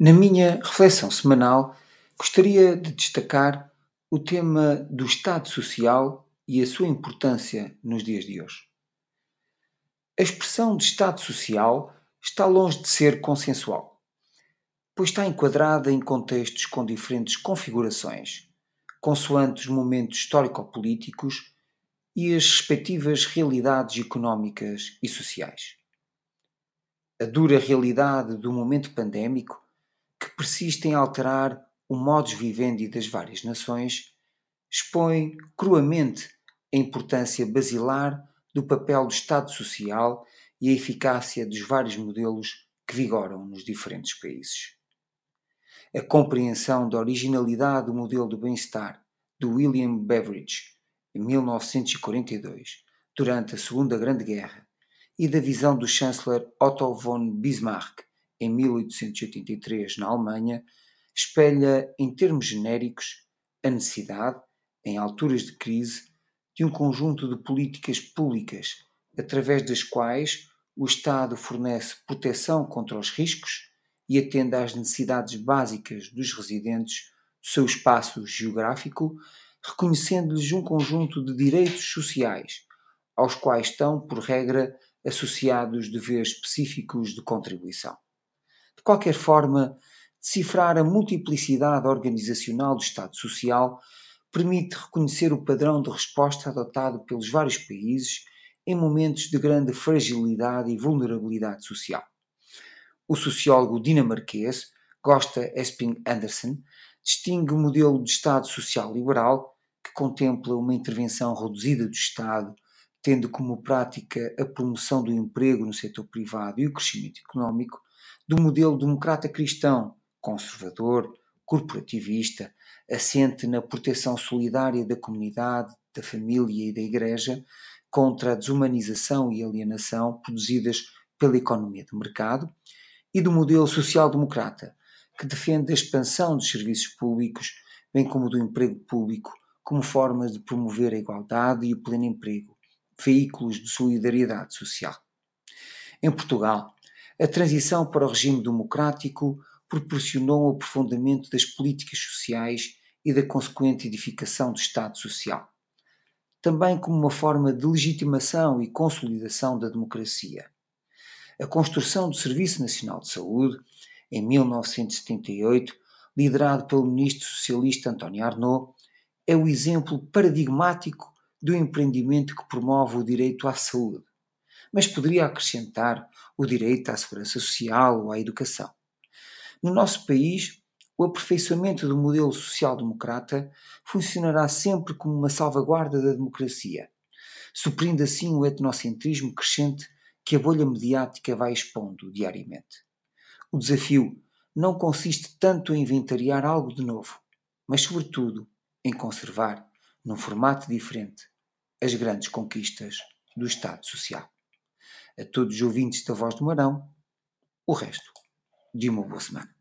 Na minha reflexão semanal, gostaria de destacar o tema do Estado Social e a sua importância nos dias de hoje. A expressão de Estado Social está longe de ser consensual, pois está enquadrada em contextos com diferentes configurações, consoante os momentos histórico-políticos e as respectivas realidades económicas e sociais. A dura realidade do momento pandémico persiste em alterar o modus vivendi das várias nações, expõe cruamente a importância basilar do papel do Estado Social e a eficácia dos vários modelos que vigoram nos diferentes países. A compreensão da originalidade do modelo do bem-estar do William Beveridge, em 1942, durante a Segunda Grande Guerra, e da visão do chanceler Otto von Bismarck, em 1883 na Alemanha, espelha, em termos genéricos, a necessidade, em alturas de crise, de um conjunto de políticas públicas através das quais o Estado fornece proteção contra os riscos e atende às necessidades básicas dos residentes do seu espaço geográfico, reconhecendo-lhes um conjunto de direitos sociais, aos quais estão, por regra, associados deveres específicos de contribuição. De qualquer forma, decifrar a multiplicidade organizacional do Estado Social permite reconhecer o padrão de resposta adotado pelos vários países em momentos de grande fragilidade e vulnerabilidade social. O sociólogo dinamarquês Gosta Esping Andersen distingue o modelo de Estado social liberal, que contempla uma intervenção reduzida do Estado, tendo como prática a promoção do emprego no setor privado e o crescimento económico, do modelo democrata cristão, conservador, corporativista, assente na proteção solidária da comunidade, da família e da Igreja contra a desumanização e alienação produzidas pela economia de mercado, e do modelo social-democrata, que defende a expansão dos serviços públicos, bem como do emprego público, como forma de promover a igualdade e o pleno emprego, veículos de solidariedade social. Em Portugal, a transição para o regime democrático proporcionou o aprofundamento das políticas sociais e da consequente edificação do Estado Social, também como uma forma de legitimação e consolidação da democracia. A construção do Serviço Nacional de Saúde, em 1978, liderado pelo ministro socialista António Arnaud, é o exemplo paradigmático do empreendimento que promove o direito à saúde, mas poderia acrescentar o direito à segurança social ou à educação. No nosso país, o aperfeiçoamento do modelo social-democrata funcionará sempre como uma salvaguarda da democracia, suprindo assim o etnocentrismo crescente que a bolha mediática vai expondo diariamente. O desafio não consiste tanto em inventariar algo de novo, mas, sobretudo, em conservar, num formato diferente, as grandes conquistas do Estado Social a todos os ouvintes da Voz do Marão, o resto de uma boa semana.